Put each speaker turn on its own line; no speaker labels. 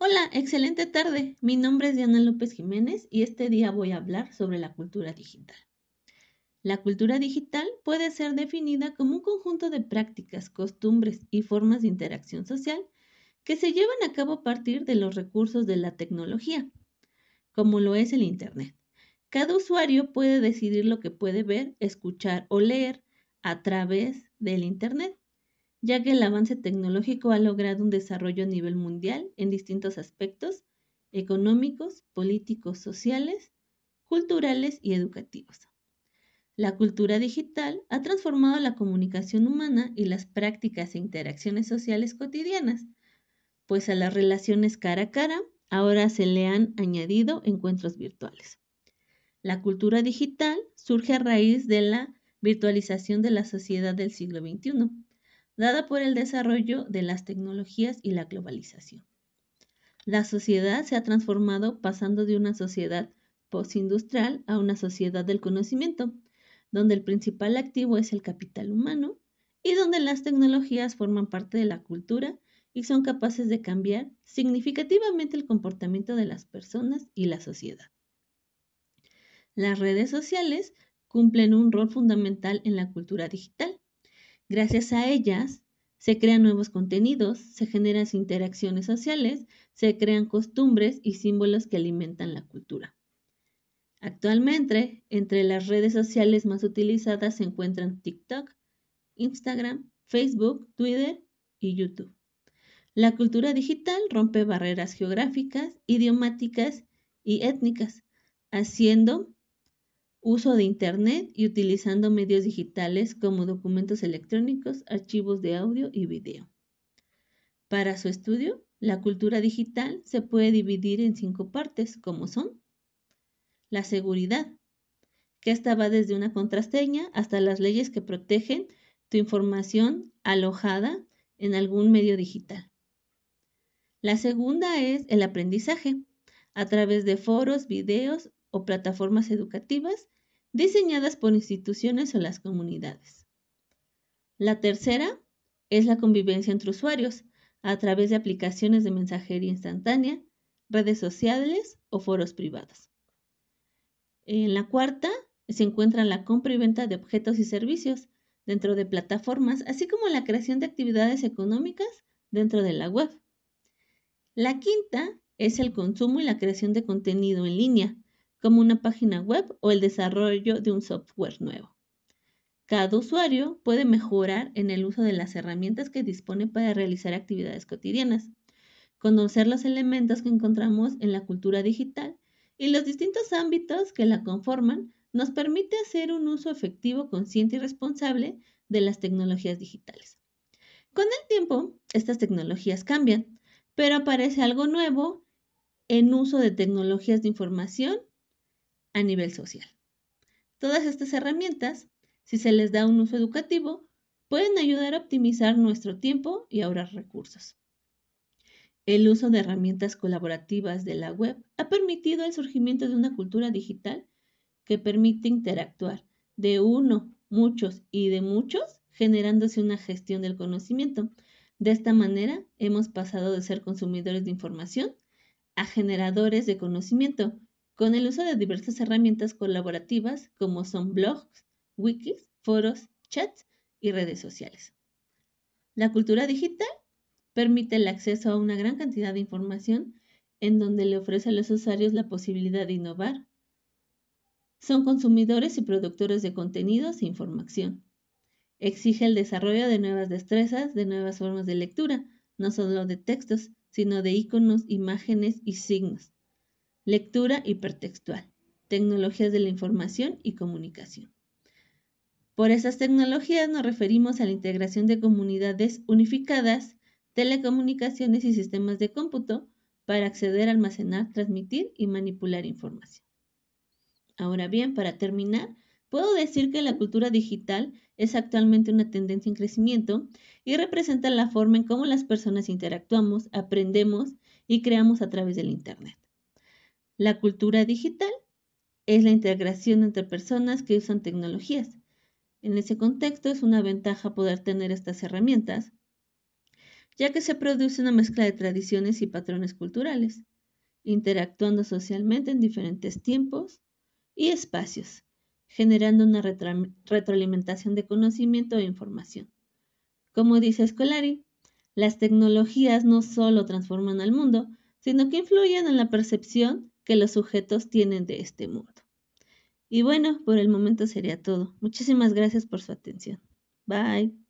Hola, excelente tarde. Mi nombre es Diana López Jiménez y este día voy a hablar sobre la cultura digital. La cultura digital puede ser definida como un conjunto de prácticas, costumbres y formas de interacción social que se llevan a cabo a partir de los recursos de la tecnología, como lo es el Internet. Cada usuario puede decidir lo que puede ver, escuchar o leer a través del Internet ya que el avance tecnológico ha logrado un desarrollo a nivel mundial en distintos aspectos económicos, políticos, sociales, culturales y educativos. La cultura digital ha transformado la comunicación humana y las prácticas e interacciones sociales cotidianas, pues a las relaciones cara a cara ahora se le han añadido encuentros virtuales. La cultura digital surge a raíz de la virtualización de la sociedad del siglo XXI dada por el desarrollo de las tecnologías y la globalización. La sociedad se ha transformado pasando de una sociedad postindustrial a una sociedad del conocimiento, donde el principal activo es el capital humano y donde las tecnologías forman parte de la cultura y son capaces de cambiar significativamente el comportamiento de las personas y la sociedad. Las redes sociales cumplen un rol fundamental en la cultura digital, Gracias a ellas se crean nuevos contenidos, se generan interacciones sociales, se crean costumbres y símbolos que alimentan la cultura. Actualmente, entre las redes sociales más utilizadas se encuentran TikTok, Instagram, Facebook, Twitter y YouTube. La cultura digital rompe barreras geográficas, idiomáticas y étnicas, haciendo uso de Internet y utilizando medios digitales como documentos electrónicos, archivos de audio y video. Para su estudio, la cultura digital se puede dividir en cinco partes, como son la seguridad, que esta va desde una contraseña hasta las leyes que protegen tu información alojada en algún medio digital. La segunda es el aprendizaje, a través de foros, videos o plataformas educativas diseñadas por instituciones o las comunidades. La tercera es la convivencia entre usuarios a través de aplicaciones de mensajería instantánea, redes sociales o foros privados. En la cuarta se encuentra la compra y venta de objetos y servicios dentro de plataformas, así como la creación de actividades económicas dentro de la web. La quinta es el consumo y la creación de contenido en línea, como una página web o el desarrollo de un software nuevo. Cada usuario puede mejorar en el uso de las herramientas que dispone para realizar actividades cotidianas, conocer los elementos que encontramos en la cultura digital y los distintos ámbitos que la conforman nos permite hacer un uso efectivo, consciente y responsable de las tecnologías digitales. Con el tiempo, estas tecnologías cambian, pero aparece algo nuevo en uso de tecnologías de información a nivel social. Todas estas herramientas, si se les da un uso educativo, pueden ayudar a optimizar nuestro tiempo y ahorrar recursos. El uso de herramientas colaborativas de la web ha permitido el surgimiento de una cultura digital que permite interactuar de uno, muchos y de muchos, generándose una gestión del conocimiento. De esta manera, hemos pasado de ser consumidores de información a generadores de conocimiento, con el uso de diversas herramientas colaborativas como son blogs, wikis, foros, chats y redes sociales. La cultura digital permite el acceso a una gran cantidad de información en donde le ofrece a los usuarios la posibilidad de innovar. Son consumidores y productores de contenidos e información. Exige el desarrollo de nuevas destrezas, de nuevas formas de lectura, no solo de textos, sino de iconos, imágenes y signos lectura hipertextual, tecnologías de la información y comunicación. Por esas tecnologías nos referimos a la integración de comunidades unificadas, telecomunicaciones y sistemas de cómputo para acceder, almacenar, transmitir y manipular información. Ahora bien, para terminar, puedo decir que la cultura digital es actualmente una tendencia en crecimiento y representa la forma en cómo las personas interactuamos, aprendemos y creamos a través del Internet. La cultura digital es la integración entre personas que usan tecnologías. En ese contexto es una ventaja poder tener estas herramientas, ya que se produce una mezcla de tradiciones y patrones culturales, interactuando socialmente en diferentes tiempos y espacios, generando una retroalimentación de conocimiento e información. Como dice Scolari, las tecnologías no solo transforman al mundo, sino que influyen en la percepción que los sujetos tienen de este mundo. Y bueno, por el momento sería todo. Muchísimas gracias por su atención. Bye.